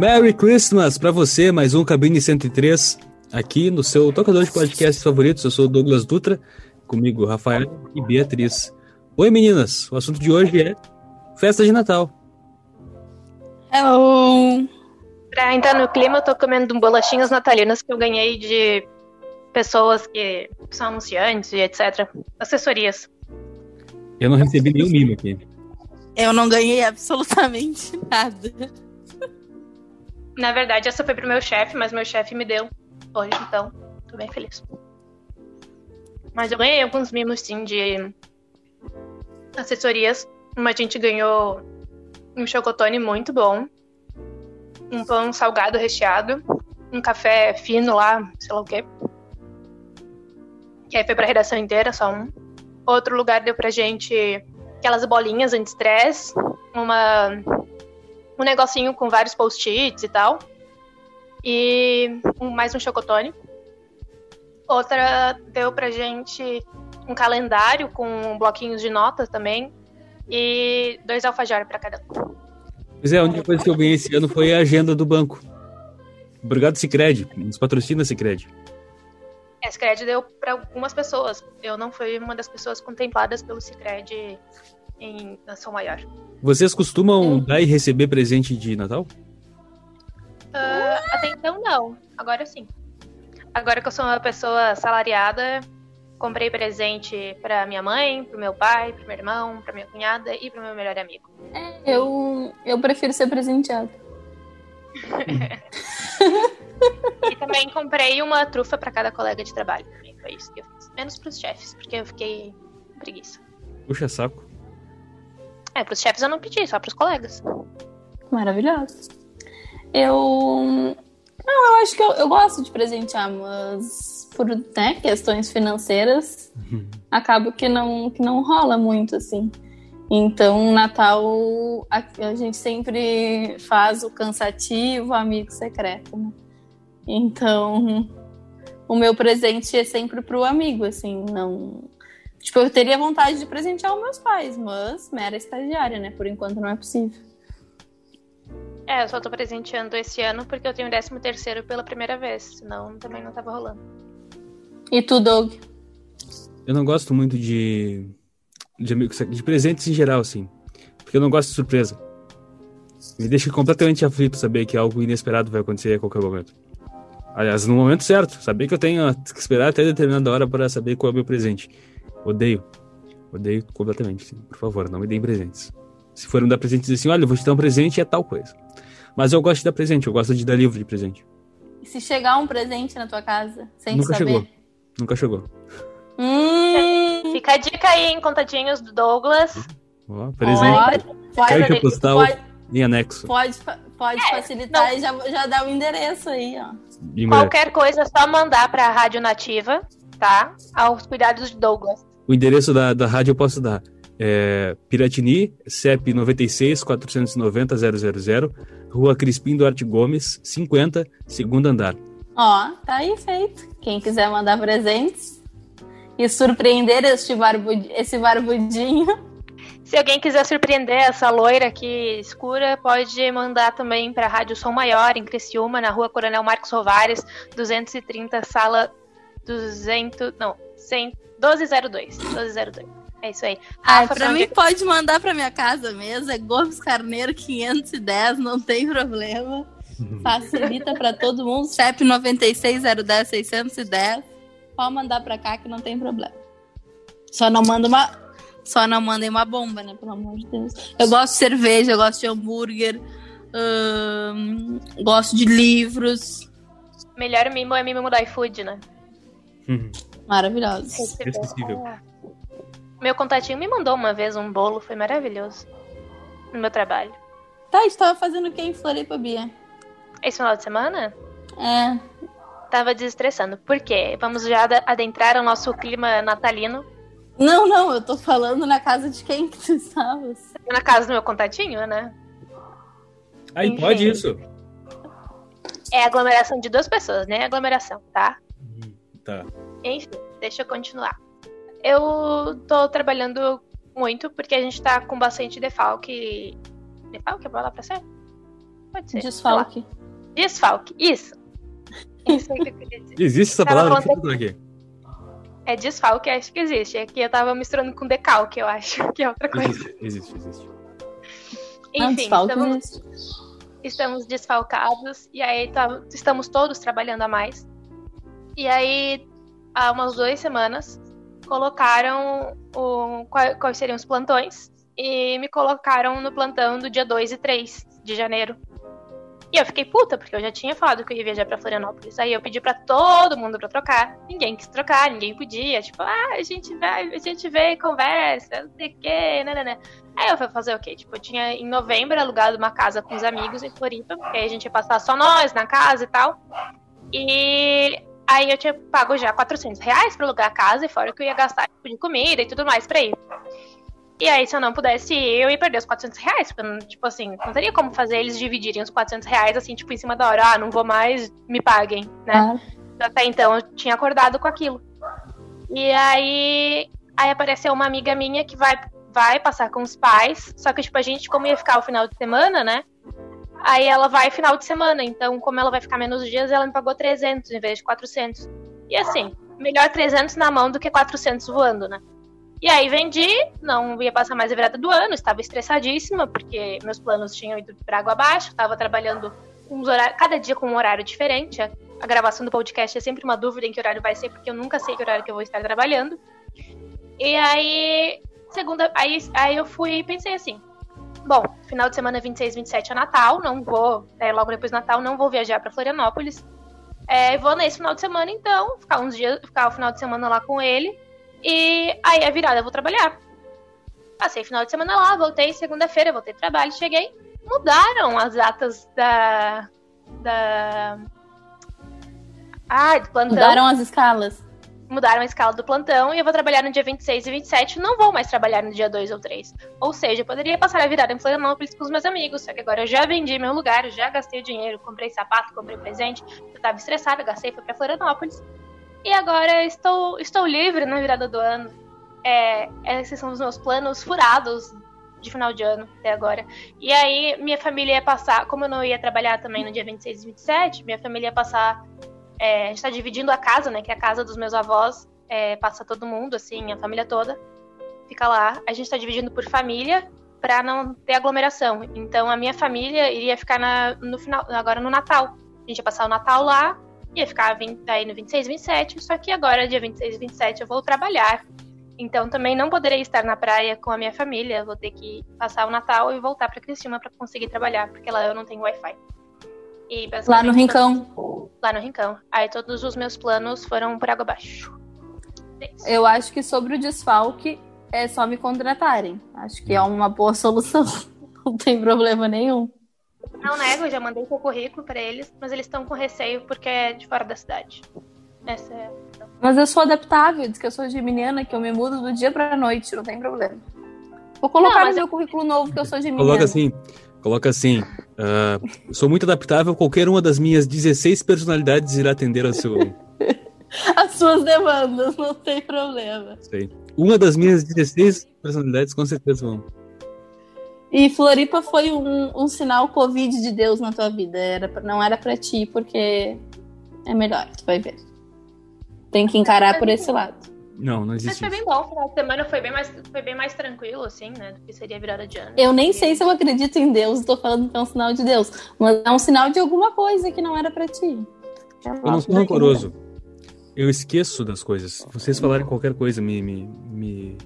Merry Christmas para você, mais um Cabine 103 aqui no seu tocador de podcast favoritos. Eu sou o Douglas Dutra, comigo Rafael e Beatriz. Oi meninas, o assunto de hoje é festa de Natal. Hello! Pra entrar no clima, eu tô comendo bolachinhas natalinas que eu ganhei de pessoas que são anunciantes e etc. Assessorias. Eu não recebi nenhum mimo aqui. Eu não ganhei absolutamente nada. Na verdade, essa foi pro meu chefe, mas meu chefe me deu hoje, então tô bem feliz. Mas eu ganhei alguns mimos, sim, de assessorias. Uma gente ganhou um chocotone muito bom, um pão salgado recheado, um café fino lá, sei lá o quê. Que aí foi pra redação inteira, só um. Outro lugar deu pra gente aquelas bolinhas anti-stress, uma um negocinho com vários post-its e tal. E um, mais um chocotone. Outra deu pra gente um calendário com bloquinhos de notas também. E dois alfajores para cada um. Pois é, a única coisa que eu ganhei esse ano foi a agenda do banco. Obrigado, Cicred. Nos patrocina, Cicred. É, Cicred deu para algumas pessoas. Eu não fui uma das pessoas contempladas pelo Cicred em Nação Maior. Vocês costumam hum. dar e receber presente de Natal? Uh, até então, não. Agora sim. Agora que eu sou uma pessoa salariada, comprei presente para minha mãe, pro meu pai, pro meu irmão, pra minha cunhada e pro meu melhor amigo. É, eu, eu prefiro ser presenteado. também comprei uma trufa para cada colega de trabalho. Foi isso que eu fiz. Menos pros chefes, porque eu fiquei com preguiça. Puxa saco. É, pros chefes eu não pedi, só pros colegas. Maravilhoso. Eu. Não, eu acho que eu, eu gosto de presentear, mas por né, questões financeiras, uhum. acaba que não, que não rola muito, assim. Então, Natal, a, a, gente sempre faz o cansativo amigo secreto, né? Então, o meu presente é sempre pro amigo, assim, não... Tipo, eu teria vontade de presentear os meus pais, mas mera estagiária, né? Por enquanto não é possível. É, eu só tô presenteando esse ano porque eu tenho 13 terceiro pela primeira vez, senão também não tava rolando. E tu, Doug? Eu não gosto muito de, de, de presentes em geral, assim. Porque eu não gosto de surpresa. Me deixa completamente aflito saber que algo inesperado vai acontecer a qualquer momento. Aliás, no momento certo. Saber que eu tenho que esperar até determinada hora para saber qual é o meu presente. Odeio. Odeio completamente. Sim. Por favor, não me deem presentes. Se for me dar presentes assim, olha, eu vou te dar um presente e é tal coisa. Mas eu gosto de dar presente, eu gosto de dar livro de presente. E se chegar um presente na tua casa, sem Nunca saber? chegou. Nunca chegou. Hum... Fica a dica aí, em contatinhos do Douglas. Ó, presente. Pode, postal pode, em anexo. Pode, pode é, facilitar não. e já, já dá o endereço aí, ó. Qualquer coisa é só mandar pra Rádio Nativa, tá? Aos cuidados de Douglas. O endereço da, da rádio eu posso dar. É Piratini, CEP 96 490 000, Rua Crispim Duarte Gomes, 50, segundo andar. Ó, tá aí feito. Quem quiser mandar presentes e surpreender este barbud... esse barbudinho. Se alguém quiser surpreender essa loira aqui escura, pode mandar também para a Rádio Som Maior, em Criciúma, na rua Coronel Marcos Rovares, 230, sala 200. Não, 100, 1202. 1202. É isso aí. Ah, pra mim pode mandar pra minha casa mesmo. É Gomes Carneiro 510, não tem problema. Facilita para todo mundo. CEP 96010 610. Pode mandar para cá que não tem problema. Só não manda uma só não mandem uma bomba, né? Pelo amor de Deus. Eu gosto de cerveja, eu gosto de hambúrguer, hum, gosto de livros. Melhor mimo é mimo do iFood, né? Maravilhoso. Meu contatinho me mandou uma vez um bolo, foi maravilhoso. No meu trabalho. Tá, estava fazendo o que em Floripa, Bia? Esse final de semana? É. Tava desestressando. Por quê? Vamos já adentrar o nosso clima natalino. Não, não, eu tô falando na casa de quem que tu estavas. Na casa do meu contatinho, né? Aí Enfim. pode isso. É aglomeração de duas pessoas, né? Aglomeração, tá? Tá. Enfim, deixa eu continuar. Eu tô trabalhando muito, porque a gente tá com bastante defalque. Defalque é a palavra certa? Pode ser. Desfalque. Desfalque, isso. Isso aí que eu queria dizer. Existe essa palavra? aqui. É desfalque, acho que existe. Aqui eu tava misturando com decalque, eu acho, que é outra coisa. Existe, existe, existe. Enfim, desfalque estamos, existe. estamos desfalcados e aí tá- estamos todos trabalhando a mais. E aí, há umas duas semanas, colocaram o, quais seriam os plantões e me colocaram no plantão do dia 2 e 3 de janeiro. E eu fiquei puta, porque eu já tinha falado que eu ia viajar pra Florianópolis. Aí eu pedi pra todo mundo pra trocar. Ninguém quis trocar, ninguém podia. Tipo, ah, a gente vai, a gente vê, conversa, não sei o quê, nananã. Aí eu fui fazer o quê? Tipo, eu tinha em novembro alugado uma casa com os amigos em Floripa, que aí a gente ia passar só nós na casa e tal. E aí eu tinha pago já 400 reais pra alugar a casa, e fora que eu ia gastar tipo, de comida e tudo mais pra ir. E aí, se eu não pudesse ir, eu ia perder os 400 reais. Porque, tipo assim, não teria como fazer eles dividirem os 400 reais, assim, tipo, em cima da hora. Ah, não vou mais, me paguem, né? Ah, Até então eu tinha acordado com aquilo. E aí, aí apareceu uma amiga minha que vai, vai passar com os pais. Só que, tipo, a gente, como ia ficar o final de semana, né? Aí ela vai final de semana. Então, como ela vai ficar menos dias, ela me pagou 300 em vez de 400. E assim, melhor 300 na mão do que 400 voando, né? E aí vendi, não ia passar mais a virada do ano, estava estressadíssima, porque meus planos tinham ido para água abaixo, estava trabalhando uns horários, cada dia com um horário diferente. A, gravação do podcast é sempre uma dúvida em que horário vai ser, porque eu nunca sei que horário que eu vou estar trabalhando. E aí, segunda, aí, aí eu fui e pensei assim, bom, final de semana 26, 27 é Natal, não vou, é, logo depois do Natal, não vou viajar para Florianópolis. É, vou nesse final de semana, então, ficar uns dias, ficar o final de semana lá com ele. E aí a virada eu vou trabalhar. Passei final de semana lá, voltei segunda-feira, voltei pro trabalho, cheguei. Mudaram as datas da. da. Ah, do plantão. mudaram as escalas. Mudaram a escala do plantão e eu vou trabalhar no dia 26 e 27. Não vou mais trabalhar no dia 2 ou 3. Ou seja, eu poderia passar a virada em Florianópolis com os meus amigos. Só que agora eu já vendi meu lugar, já gastei o dinheiro, comprei sapato, comprei presente. Eu tava estressada, gastei, fui pra Florianópolis. E agora estou, estou livre na virada do ano. É, esses são os meus planos furados de final de ano até agora. E aí, minha família ia passar, como eu não ia trabalhar também no dia 26 e 27, minha família ia passar. É, a gente tá dividindo a casa, né? Que é a casa dos meus avós. É, passa todo mundo, assim, a família toda. Fica lá. A gente tá dividindo por família pra não ter aglomeração. Então a minha família iria ficar na, no final, agora no Natal. A gente ia passar o Natal lá, ia ficar 20, aí no 26 e 27, só que agora, dia 26 e 27, eu vou trabalhar. Então também não poderei estar na praia com a minha família. Vou ter que passar o Natal e voltar pra Cristina pra conseguir trabalhar, porque lá eu não tenho Wi-Fi. E, Lá no Rincão. Lá no Rincão. Aí todos os meus planos foram por água abaixo. É. Eu acho que sobre o desfalque é só me contratarem. Acho que é uma boa solução. Não tem problema nenhum. Não nego, eu já mandei seu currículo pra eles, mas eles estão com receio porque é de fora da cidade. Essa é a questão. Mas eu sou adaptável, diz que eu sou geminiana, que eu me mudo do dia pra noite, não tem problema. Vou colocar Não, no meu currículo novo que eu sou geminiana. Coloca assim, coloca assim. ah, sou muito adaptável, qualquer uma das minhas 16 personalidades irá atender ao seu. As suas demandas, não tem problema. sei. Uma das minhas 16 personalidades com certeza vão. E Floripa foi um, um sinal Covid de Deus na tua vida. Era, não era pra ti, porque é melhor, tu vai ver. Tem que encarar por esse lado. Não, não Mas existe foi isso. bem bom, o final de semana foi bem, mais, foi bem mais tranquilo, assim, né? Do que seria virada de ano. Eu nem sei se eu acredito em Deus, tô falando que é um sinal de Deus, mas é um sinal de alguma coisa que não era pra ti. Eu não sou rancoroso. Eu esqueço das coisas. Se vocês falarem qualquer coisa, me. me, me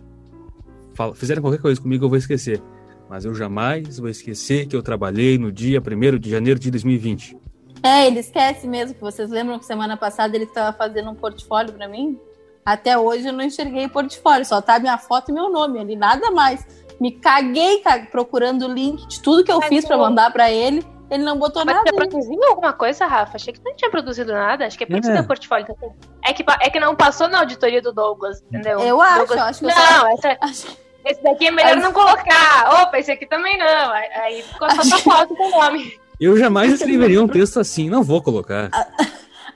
fala- fizerem qualquer coisa comigo, eu vou esquecer. Mas eu jamais vou esquecer que eu trabalhei no dia 1 de janeiro de 2020. É, ele esquece mesmo, que vocês lembram que semana passada ele estava fazendo um portfólio pra mim? Até hoje eu não enxerguei o portfólio, só tá minha foto e meu nome ali, nada mais. Me caguei ca- procurando o link de tudo que eu Mas fiz pra eu- mandar pra ele, ele não botou Mas nada. você produziu alguma coisa, Rafa? Achei que você não tinha produzido nada. Acho que é por isso É. que o portfólio assim. É que, é que não passou na auditoria do Douglas, entendeu? Eu acho, Douglas- eu acho que eu Não, só- essa, Acho- esse daqui é melhor As- não colocar. Opa, esse aqui também não. Aí, aí ficou só tua foto e teu nome. Eu jamais escreveria um texto assim, não vou colocar.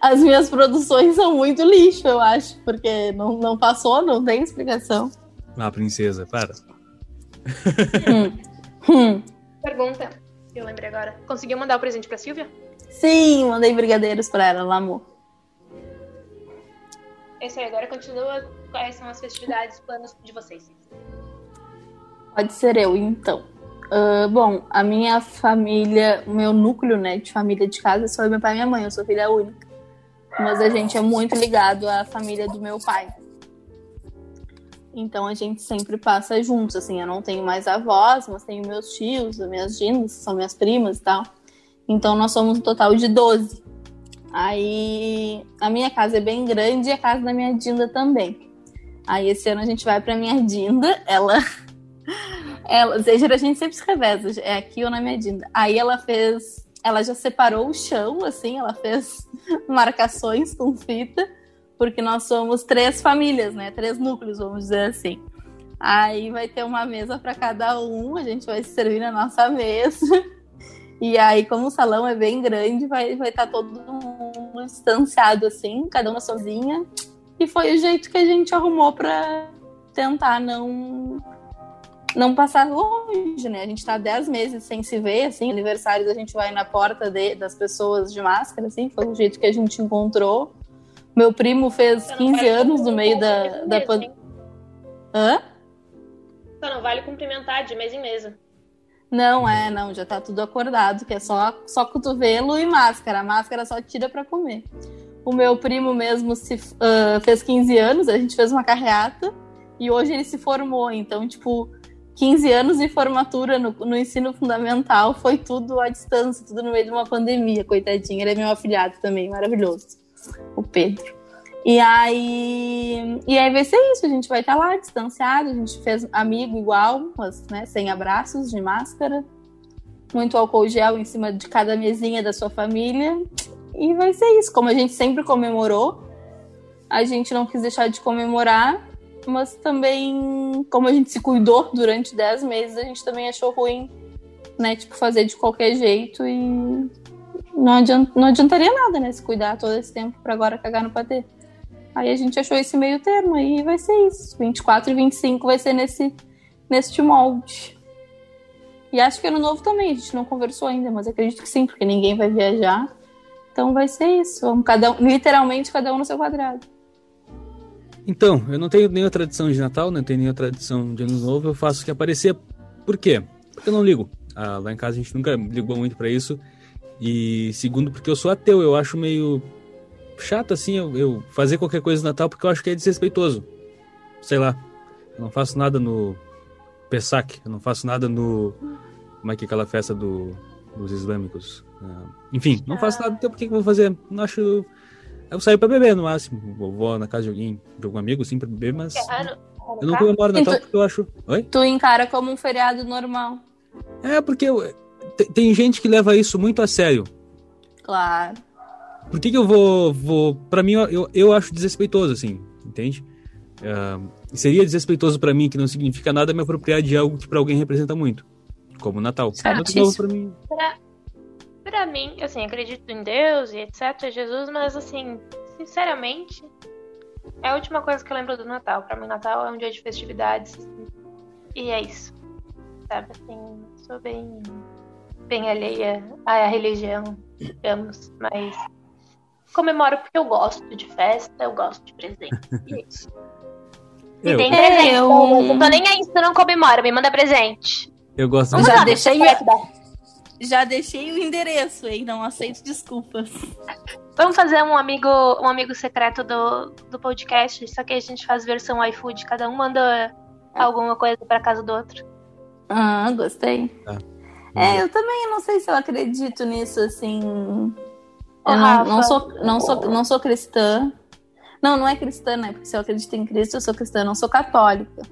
As minhas produções são muito lixo, eu acho, porque não, não passou, não tem explicação. Ah, princesa, para. hum. Hum. Pergunta, eu lembrei agora. Conseguiu mandar o presente pra Silvia? Sim, mandei brigadeiros pra ela, amou. É isso aí, agora continua. Quais são as festividades, planos de vocês? Pode ser eu, então. Uh, bom, a minha família, o meu núcleo, né, de família de casa só meu pai e minha mãe, eu sou filha única. Mas a gente é muito ligado à família do meu pai. Então a gente sempre passa juntos, assim, eu não tenho mais avós, mas tenho meus tios, minhas gindas, são minhas primas e tal. Então nós somos um total de 12. Aí a minha casa é bem grande e a casa da minha Dinda também. Aí esse ano a gente vai pra minha Dinda, ela. ela a gente sempre se reveza, é aqui ou na minha Dinda. Aí ela fez. Ela já separou o chão, assim, ela fez marcações com fita, porque nós somos três famílias, né? Três núcleos, vamos dizer assim. Aí vai ter uma mesa para cada um, a gente vai se servir na nossa mesa. E aí, como o salão é bem grande, vai estar vai tá todo mundo distanciado, assim, cada uma sozinha. E foi o jeito que a gente arrumou para tentar não não passar longe, né? A gente tá 10 meses sem se ver, assim, aniversários a gente vai na porta de, das pessoas de máscara, assim, foi o jeito que a gente encontrou. Meu primo fez 15 anos no meio da, da pandemia. Hã? Só não vale cumprimentar de mesa em mesa. Não, é, não, já tá tudo acordado, que é só, só cotovelo e máscara. A máscara só tira para comer. O meu primo mesmo se, uh, fez 15 anos, a gente fez uma carreata e hoje ele se formou. Então, tipo, 15 anos de formatura no, no ensino fundamental foi tudo à distância, tudo no meio de uma pandemia, coitadinho. Ele é meu afilhado também, maravilhoso. O Pedro. E aí, e aí vai ser isso, a gente vai estar lá distanciado, a gente fez amigo igual, mas né, sem abraços, de máscara, muito álcool gel em cima de cada mesinha da sua família. E vai ser isso, como a gente sempre comemorou, a gente não quis deixar de comemorar, mas também, como a gente se cuidou durante 10 meses, a gente também achou ruim, né, tipo, fazer de qualquer jeito e não, adiant, não adiantaria nada, né, se cuidar todo esse tempo para agora cagar no patê. Aí a gente achou esse meio termo aí vai ser isso. 24 e 25 vai ser nesse, nesse molde. E acho que ano novo também, a gente não conversou ainda, mas acredito que sim, porque ninguém vai viajar. Então vai ser isso. Vamos cada um, literalmente cada um no seu quadrado. Então, eu não tenho nenhuma tradição de Natal, não tenho nenhuma tradição de Ano Novo, eu faço o que aparecer. Por quê? Porque eu não ligo. Ah, lá em casa a gente nunca ligou muito para isso. E segundo, porque eu sou ateu, eu acho meio chato assim eu, eu, fazer qualquer coisa no Natal porque eu acho que é desrespeitoso. Sei lá. Eu não faço nada no Pesach, eu não faço nada no. Como é que é aquela festa do, dos islâmicos? Uh, enfim, não faço nada, então por que, que eu vou fazer? Não acho. Eu saio pra beber no máximo. vou na casa de alguém, de algum amigo, assim, pra beber, mas. Eu não comemoro Natal tu, porque eu acho. Oi? Tu encara como um feriado normal. É, porque eu... tem gente que leva isso muito a sério. Claro. Por que, que eu vou. vou para mim, eu, eu acho desrespeitoso, assim, entende? Uh, seria desrespeitoso para mim, que não significa nada, me apropriar de algo que para alguém representa muito, como o Natal. Novo pra mim. Pra, pra mim, assim, acredito em Deus e etc, Jesus, mas assim, sinceramente, é a última coisa que eu lembro do Natal. Para mim, Natal é um dia de festividades. E é isso. Sabe, assim, sou bem, bem alheia à religião, digamos, mas comemoro porque eu gosto de festa, eu gosto de presente. E é isso. Me deem presente. Eu... Não tô nem aí se não comemora, me manda presente. Eu gosto de Já deixei, já deixei o endereço, hein? Não aceito desculpas. Vamos fazer um amigo, um amigo secreto do, do podcast, só que a gente faz versão iFood, cada um manda alguma coisa pra casa do outro. Ah, gostei. Ah. É, eu também não sei se eu acredito nisso, assim. Eu não, não, sou, não, sou, não sou cristã. Não, não é cristã, né? Porque se eu acredito em Cristo, eu sou cristã, não sou católica.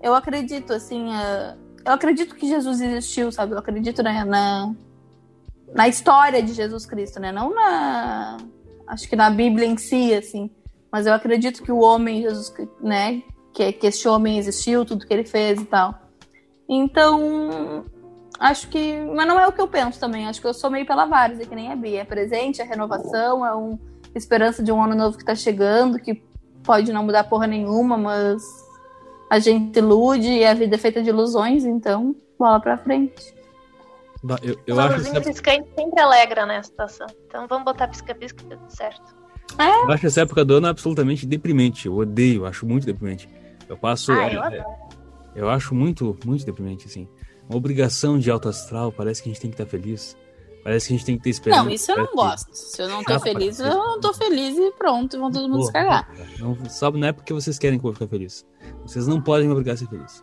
Eu acredito, assim, uh, eu acredito que Jesus existiu, sabe? Eu acredito na, na, na, história de Jesus Cristo, né? Não na. Acho que na Bíblia em si, assim. Mas eu acredito que o homem, Jesus, né? Que, que esse homem existiu, tudo que ele fez e tal. Então, acho que. Mas não é o que eu penso também. Acho que eu sou meio pela várzea, que nem a Bia. É presente, é renovação, é uma esperança de um ano novo que tá chegando, que pode não mudar porra nenhuma, mas a gente ilude e a vida é feita de ilusões, então bola pra frente. Bah, Eu, eu Uma acho essa, piscante sempre alegra, né, a situação. Então vamos botar pisca-pisca que tudo certo. eu acho essa época do ano absolutamente deprimente. Eu odeio, acho muito deprimente. Eu passo. Ah, é- eu é- adoro. eu acho muito, muito deprimente, assim. Uma obrigação de alto astral, parece que a gente tem que estar feliz. Parece que a gente tem que ter esperança. Não, isso eu não gosto. Se eu não tô feliz, eu parece. não tô feliz e pronto, vão todo mundo se Porra, cagar. cara, Não, sabe, não é porque vocês querem que eu fique feliz. Vocês não podem me obrigar a ser feliz.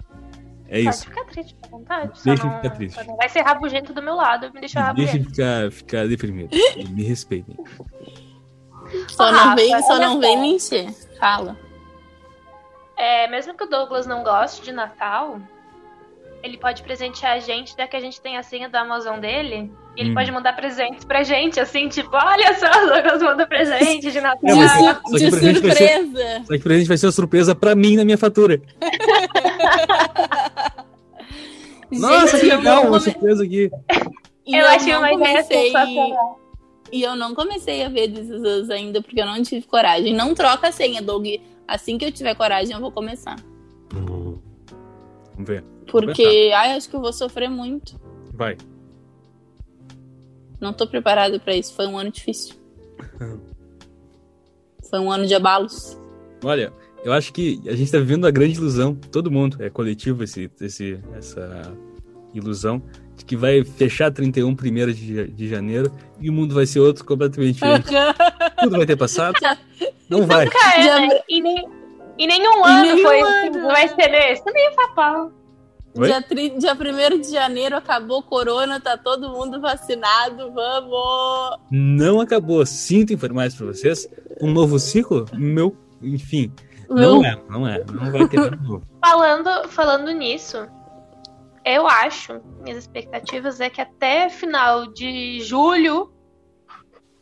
É Pode isso. ficar triste, à vontade. Deixa só eu não, ficar triste. só não vai ser rabugento do meu lado, me deixa Me Deixa rabugento. de ficar, ficar deprimido. Me respeitem. Só Ah, não vem, só não vem me encher. Fala. É, mesmo que o Douglas não goste de Natal, ele pode presentear a gente, já que a gente tem a senha da Amazon dele. E ele Hum. pode mandar presentes pra gente, assim, tipo, olha só, o Douglas manda presente de Natal. Mas de só de vai ser- surpresa. Só que pra gente vai ser uma surpresa pra mim na minha fatura. Nossa, Gente, que legal, não uma come- surpresa aqui. E Eu eu, achei não uma ideia comecei... sensacional. E eu não comecei a ver This Is Us ainda, porque eu não tive coragem. Não troca a senha, Doug. Assim que eu tiver coragem, eu vou começar. Vamos ver. Porque, ai, acho que eu vou sofrer muito. Vai. Não tô preparado pra isso. Foi um ano difícil. Foi um ano de abalos. Olha, eu acho que a gente tá vivendo a grande ilusão, todo mundo, é coletivo esse, esse, essa ilusão, de que vai fechar 31 1 de, de janeiro e o mundo vai ser outro completamente diferente. Tudo vai ter passado. Não vai. Nunca é, né? E, nem, e nenhum ano nenhum foi, ano. tipo, vai ser nesse. Nem papal. Oi? Dia, tri... Dia 1 de janeiro acabou corona, tá todo mundo vacinado, vamos! Não acabou. Sinto informar isso pra vocês. Um novo ciclo? Meu, enfim. Meu- Não é, não é. Não vai ter nada novo. Falando, falando nisso, eu acho, minhas expectativas é que até final de julho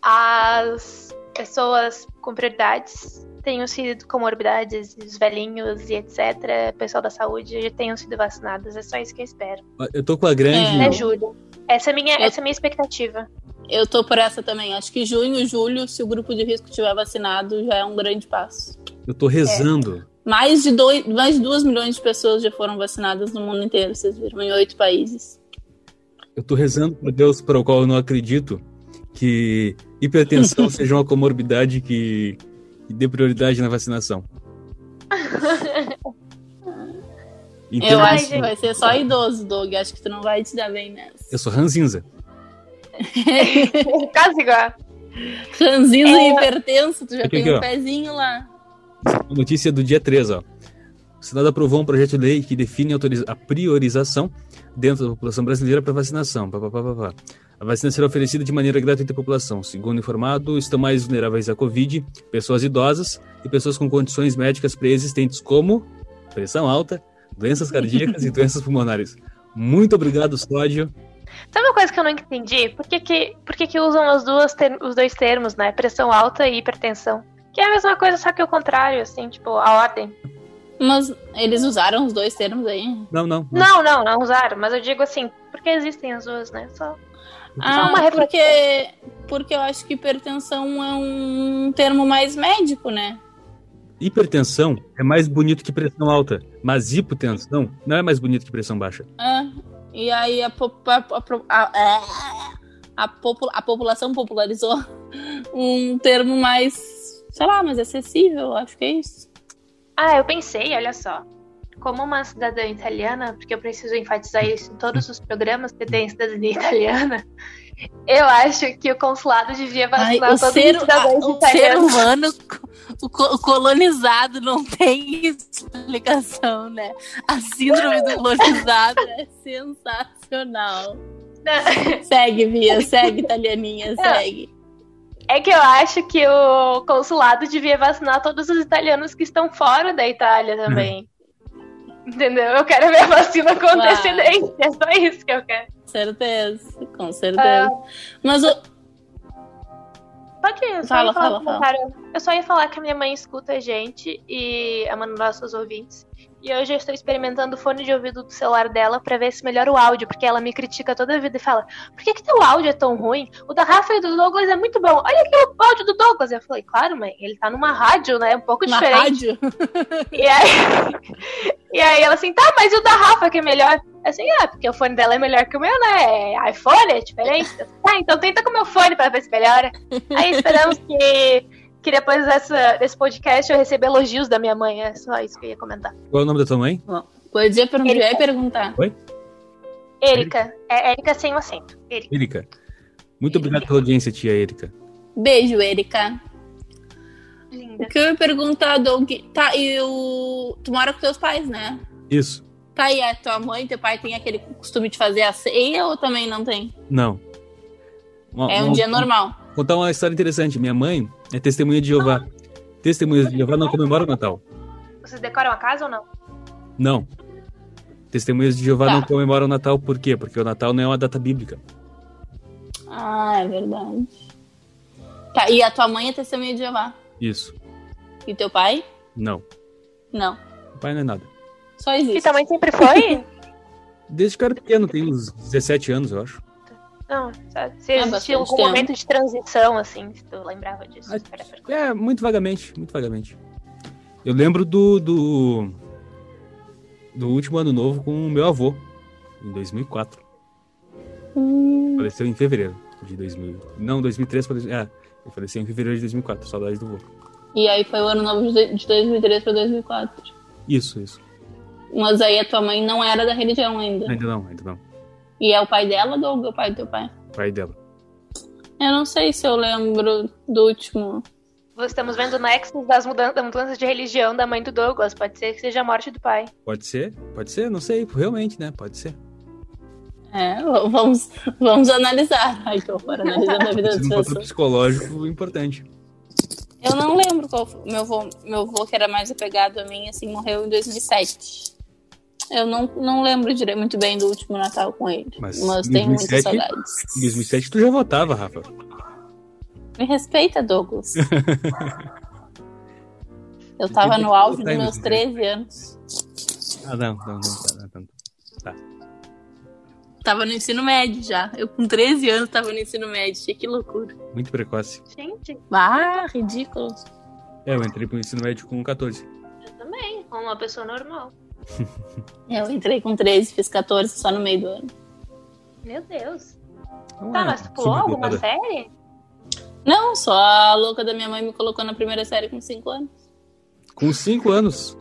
as pessoas com prioridades tenham sido comorbidades, os velhinhos e etc, pessoal da saúde já tenham sido vacinados. É só isso que eu espero. Eu tô com a grande. Até julho. Essa é minha, Eu- essa é a minha expectativa. Eu tô por essa também. Acho que junho julho, se o grupo de risco estiver vacinado, já é um grande passo. Eu tô rezando. Mais de, dois, mais de 2 milhões de pessoas já foram vacinadas no mundo inteiro, vocês viram, em oito países. Eu tô rezando por Deus para o qual eu não acredito que hipertensão seja uma comorbidade que, que dê prioridade na vacinação. Então, eu Ai, acho que vai ser só idoso, Doug. Acho que tu não vai te dar bem nessa. eu sou ranzinza. Quase igual. Ranzinho É. e hipertenso, tu já Aqui, tem um aqui, ó. pezinho lá. Notícia do dia 3, ó. O Senado aprovou um projeto de lei que define autoriza- a priorização dentro da população brasileira para vacinação. Pá, pá, pá. A vacina será oferecida de maneira gratuita à população. Segundo informado, estão mais vulneráveis à Covid pessoas idosas e pessoas com condições médicas pré-existentes, como pressão alta, doenças cardíacas e doenças pulmonares. Muito obrigado, Sódio. Sabe uma coisa que eu não entendi? Por que, que, por que, que usam as duas ter- os dois termos, né? Pressão alta e hipertensão? Que é a mesma coisa, só que o contrário, assim, tipo, a ordem. Mas eles usaram os dois termos aí. Não, não. não. Não, não, não usaram, mas eu digo assim, porque existem as duas, né? Só. Ah, uma porque, porque eu acho que hipertensão é um termo mais médico, né? Hipertensão é mais bonito que pressão alta, mas hipotensão não é mais bonito que pressão baixa. Ah, e aí a, po- a, a, a, a, popu- a população popularizou um termo mais, sei lá, mais acessível, acho que é isso. Ah, eu pensei, olha só. Como uma cidadã italiana, porque eu preciso enfatizar isso em todos os programas que tem cidadania italiana, eu acho que o consulado devia Ai, vacinar o, todos ser, o ser humano, o, co- o colonizado não tem explicação, né? A síndrome do colonizado é sensacional. Segue, Via, segue, italianinha, segue. É que eu acho que o consulado devia vacinar todos os italianos que estão fora da Itália também. Entendeu? Eu quero ver a vacina com Claro. É só isso que eu quero. Certeza, com certeza. Mas o, Pode ir, eu só Fala, ia falar fala, comentário. Eu só ia falar que a minha mãe escuta a gente e a Manu nossos ouvintes. E hoje eu estou experimentando o fone de ouvido do celular dela pra ver se melhora o áudio, porque ela me critica toda a vida e fala: Por que, que teu áudio é tão ruim? O da Rafa e do Douglas é muito bom. Olha aqui o áudio do Douglas. Eu falei: Claro, mãe, ele tá numa rádio, né? É um pouco diferente. rádio, E aí, e aí ela assim, tá, mas o da Rafa que é melhor. Assim, ah, porque o fone dela é melhor que o meu, né? É iPhone, é diferente. Tá, então tenta com o meu fone pra ver se melhora. Aí esperamos que, que depois dessa, desse podcast eu receba elogios da minha mãe. É só isso que eu ia comentar. Qual é o nome da tua mãe? Podia perguntar, eu ia perguntar. Oi? Érica. É Érica sem o acento. Érica. Erika. Muito obrigado pela audiência, tia Erika. Beijo, Erika. Linda. O que eu ia perguntar, Doug? Tá, e o... Tu mora com teus pais, né? Isso. Tá, e a tua mãe e teu pai tem aquele costume de fazer a ceia ou também não tem? Não. Uma- É um uma- dia normal. Vou contar uma história interessante. Minha mãe é testemunha de Jeová. Testemunhas de Jeová não comemoram o Natal. Vocês decoram a casa ou não? Não. Testemunhas de Jeová Tá. não comemoram o Natal por quê? Porque o Natal não é uma data bíblica. Ah, é verdade. Tá, e a tua mãe é testemunha de Jeová? Isso. E teu pai? Não. Não. O pai não é nada. Só E existe. também sempre foi? Desde que eu era pequeno, tem uns 17 anos, eu acho. Não, sabe? Se existia bastante algum tempo. momento de transição, assim, se tu lembrava disso. Ah, É, muito vagamente, muito vagamente. Eu lembro do, do. do último ano novo com o meu avô, em 2004. Hum, Faleceu em fevereiro de 2000. Não, 2003 para. É, ele faleceu em fevereiro de 2004, saudade do vô. E aí foi o ano novo de de 2003 pra 2004. Isso, isso. Mas aí a tua mãe não era da religião ainda. Ainda não, ainda não. E é o pai dela ou é o pai do teu pai? Pai dela. Eu não sei se eu lembro do último. Estamos vendo o nexus das mudan da mudança de religião da mãe do Douglas. Pode ser que seja a morte do pai. Pode ser? Pode ser? Não sei, realmente, né? Pode ser. É, vamos, vamos analisar. Ai, que horror, analisando a vida Precisa das de um fator pessoas. psicológico importante. Eu não lembro qual foi. Meu avô, meu avô, que era mais apegado a mim, assim, morreu em 2007. Eu não, não lembro direito muito bem do último Natal com ele. Mas Mas, tenho muitas 2007? saudades. Em 2007 tu já votava, Rafa. Me respeita, Douglas. Eu tava no auge dos meus 13 anos. Ah, não, não, não, tá, não, não. Tava no ensino médio já. Eu com 13 anos tava no ensino médio. Que loucura. Muito precoce. Gente, Ah, ridículo. É, eu entrei pro ensino médio com 14. eu também, como uma pessoa normal. Eu entrei com 13, fiz 14 só no meio do ano. Meu Deus. Não Tá, é mas tu pulou alguma série? Não, só a louca da minha mãe me colocou na primeira série com 5 anos. Com 5 anos.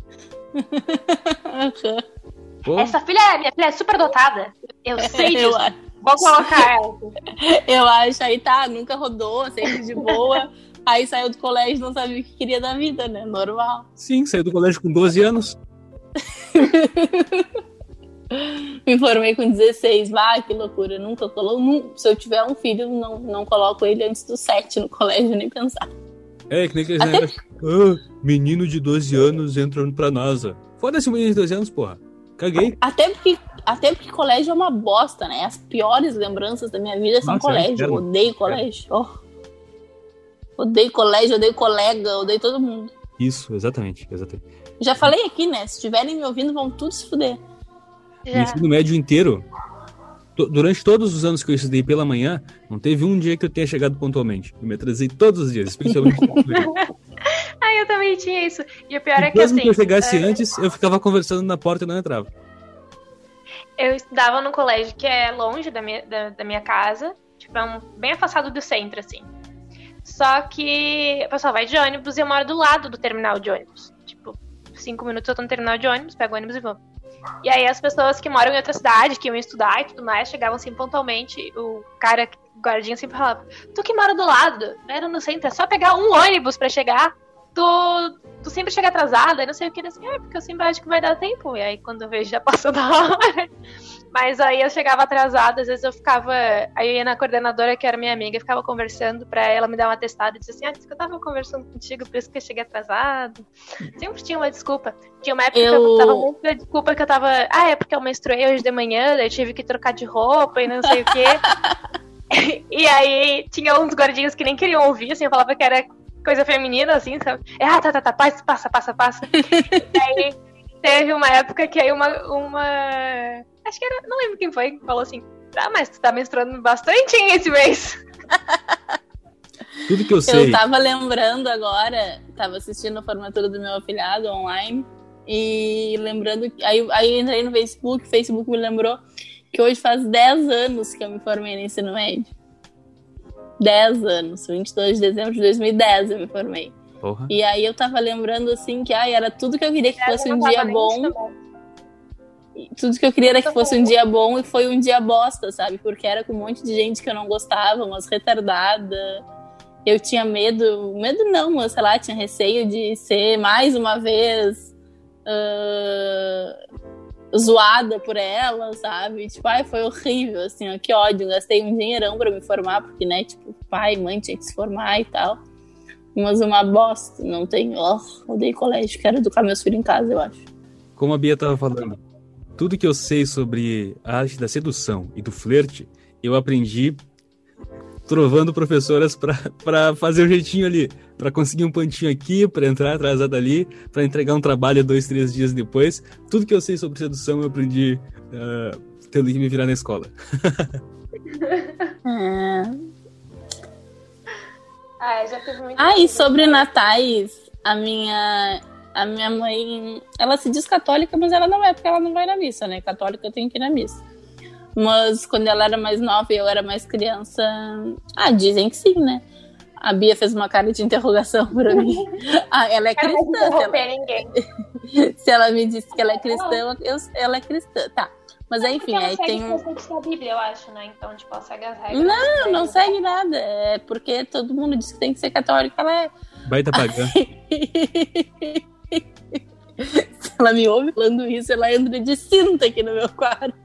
Pô, Essa filha, minha filha é super dotada. Eu sei eu, disso. acho, Vou colocar ela. eu acho, aí tá, nunca rodou, sempre de boa. Aí saiu do colégio não sabia o que queria da vida, né? Normal. sim, saiu do colégio com 12 anos. Me formei com 16, vai, que loucura. Nunca colo... nu- Se eu tiver um filho, não, não coloco ele antes dos 7 no colégio, nem pensar. É, que nem aqueles Até- negócios. Ah, menino de 12 anos entrando pra NASA. Foda-se menino de 12 anos, porra. Caguei. Até porque, até porque colégio é uma bosta, né? As piores lembranças da minha vida são Nossa, é colégio. Eu inferno. odeio colégio. Oh. Odeio colégio, odeio colega, odeio todo mundo. Isso, exatamente, exatamente. Já falei aqui, né? Se estiverem me ouvindo, vão tudo se fuder. No Já. ensino médio inteiro, durante todos os anos que eu estudei pela manhã, não teve um dia que eu tenha chegado pontualmente. Eu me atrasei todos os dias, especialmente. Ai, eu também tinha isso. E o pior é que Mesmo assim. que eu chegasse é, antes, eu ficava conversando na porta e não entrava. Eu estudava num colégio que é longe da minha, da, da minha casa, tipo, é um, bem afastado do centro, assim. Só que o pessoal vai de ônibus e eu moro do lado do terminal de ônibus. Cinco minutos eu tô no terminal de ônibus, pego o ônibus e vou. E aí as pessoas que moram em outra cidade, que iam estudar e tudo mais, chegavam assim pontualmente. O cara, o guardinha sempre falava, tu que mora do lado, era no centro, é só pegar um ônibus pra chegar. Tu, tu sempre chega atrasada, não sei o que, assim, é, porque eu sempre acho que vai dar tempo. E aí quando eu vejo já passou da hora. Mas aí eu chegava atrasada, às vezes eu ficava. Aí eu ia na coordenadora, que era minha amiga, e ficava conversando pra ela me dar uma testada e disse assim: Ah, disse que eu tava conversando contigo, por isso que eu cheguei atrasado. Sempre tinha uma desculpa. Tinha uma época que Eu- eu tava muito da desculpa que eu tava. Ah, é porque eu menstruei hoje de manhã, daí eu tive que trocar de roupa e não sei o quê. e aí tinha uns gordinhos que nem queriam ouvir, assim, eu falava que era coisa feminina, assim, sabe? É, ah, tá, tá, tá, passa, passa, passa, passa. e aí teve uma época que aí uma, uma. Acho que era. Não lembro quem foi que falou assim. Ah, mas tu tá menstruando bastante hein, esse mês. Tudo que eu sei. Eu tava lembrando agora, tava assistindo a formatura do meu afilhado online. E lembrando, aí, aí entrei no Facebook, o Facebook me lembrou que hoje faz 10 anos que eu me formei no ensino médio. 10 anos, 22 de dezembro de 2010 eu me formei. Porra. E aí eu tava lembrando assim que ai, era tudo que eu queria que fosse um dia bom. Tudo que eu queria era que fosse um dia bom e foi um dia bosta, sabe? Porque era com um monte de gente que eu não gostava, umas retardada. Eu tinha medo, medo não, mas sei lá, tinha receio de ser mais uma vez uh, zoada por ela, sabe? Tipo, ai, foi horrível, assim, ó, que ódio. Gastei um dinheirão pra me formar, porque, né, tipo, pai, mãe tinha que se formar e tal. Mas uma bosta, não tenho. Oh, odeio colégio, quero educar meus filhos em casa, eu acho. Como a Bia tava falando, tudo que eu sei sobre a arte da sedução e do flerte, eu aprendi trovando professoras para fazer o um jeitinho ali, para conseguir um pontinho aqui, para entrar atrasado ali, para entregar um trabalho dois, três dias depois. Tudo que eu sei sobre sedução eu aprendi uh, tendo que me virar na escola. é. Ah, já teve muito. Ah, e sobre natais, a minha a minha mãe, ela se diz católica, mas ela não é, porque ela não vai na missa, né? Católica tem que ir na missa. Mas quando ela era mais nova e eu era mais criança, ah, dizem que sim, né? A Bia fez uma cara de interrogação para mim. Ah, ela é cristã. Se ela... ninguém. se ela me disse que ela é cristã, eu, ela é cristã. Tá. Mas não, enfim, aí tem um. a Bíblia, eu acho, né? Então, tipo, ela segue as regras. Não, não segue nada. É porque todo mundo diz que tem que ser católica, ela é. Baita pagã. Se ela me ouve falando isso, ela entra de cinta aqui no meu quarto.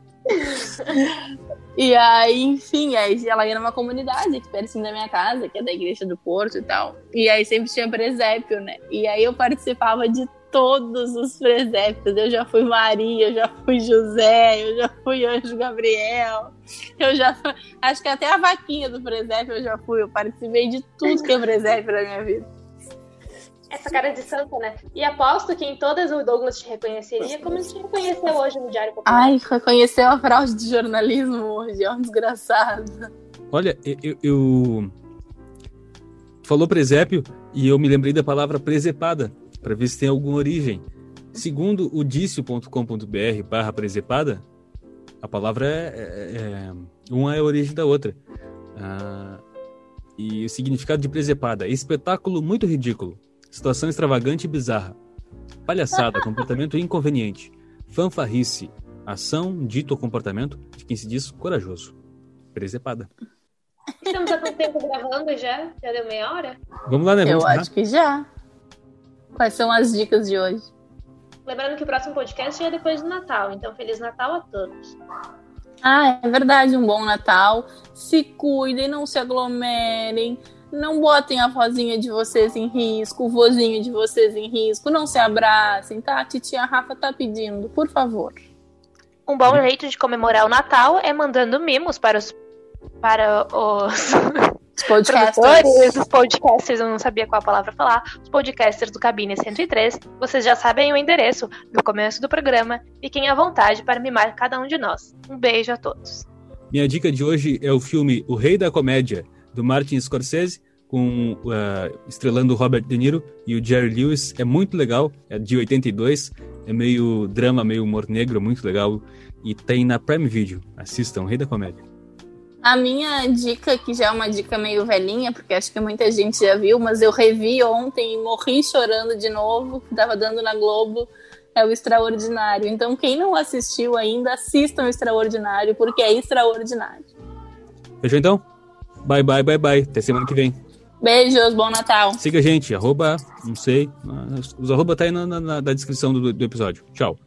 e aí, enfim, aí ela ia numa comunidade aqui pertinho da minha casa, que é da igreja do Porto e tal. E aí sempre tinha presépio, né? E aí eu participava de todos os presépios. Eu já fui Maria, eu já fui José, eu já fui Anjo Gabriel. Eu já acho que até a vaquinha do presépio eu já fui. Eu participei de tudo que é presépio na minha vida. Essa cara de santa, né? E aposto que em todas o Douglas te reconheceria como ele te reconheceu hoje no Diário Popular. Ai, reconheceu a fraude de jornalismo hoje, é um desgraçado. Olha, eu, eu... Falou presépio e eu me lembrei da palavra presepada, para ver se tem alguma origem. Segundo o dicio.com.br barra presepada, a palavra é, é, é, Uma é a origem da outra. Ah, e o significado de presepada, espetáculo muito ridículo, Situação extravagante e bizarra. Palhaçada, comportamento inconveniente. Fanfarrice, ação, dito ou comportamento de quem se diz corajoso. Presepada. Estamos há quanto tempo gravando já? Já deu meia hora? Vamos lá, né? Vamos Eu acho que já. Quais são as dicas de hoje? Lembrando que o próximo podcast é depois do Natal, então Feliz Natal a todos. Ah, é verdade, um bom Natal. Se cuidem, não se aglomerem não botem a vozinha de vocês em risco, o vozinho de vocês em risco. Não se abracem, tá? A titia Rafa tá pedindo, por favor. Um bom jeito de comemorar o Natal é mandando mimos para os para os, os podcasters. os podcasters, eu não sabia qual a palavra falar, os podcasters do Cabine 103. Vocês já sabem o endereço no começo do programa. Fiquem à vontade para mimar cada um de nós. Um beijo a todos. Minha dica de hoje é o filme O Rei da Comédia, do Martin Scorsese, com uh, estrelando o Robert De Niro e o Jerry Lewis. É muito legal, é de 82, é meio drama, meio humor negro, muito legal. E tem na Prime Video. Assistam, Rei da Comédia. A minha dica, que já é uma dica meio velhinha, porque acho que muita gente já viu, mas eu revi ontem e morri chorando de novo, que tava dando na Globo, é o Extraordinário. Então, quem não assistiu ainda, assistam o Extraordinário, porque é extraordinário. Fechou então? Bye, bye, bye, bye. Até semana que vem. Beijos, bom Natal. Siga a gente, arroba, não sei, os arroba tá aí na, na, na descrição do, do episódio. Tchau.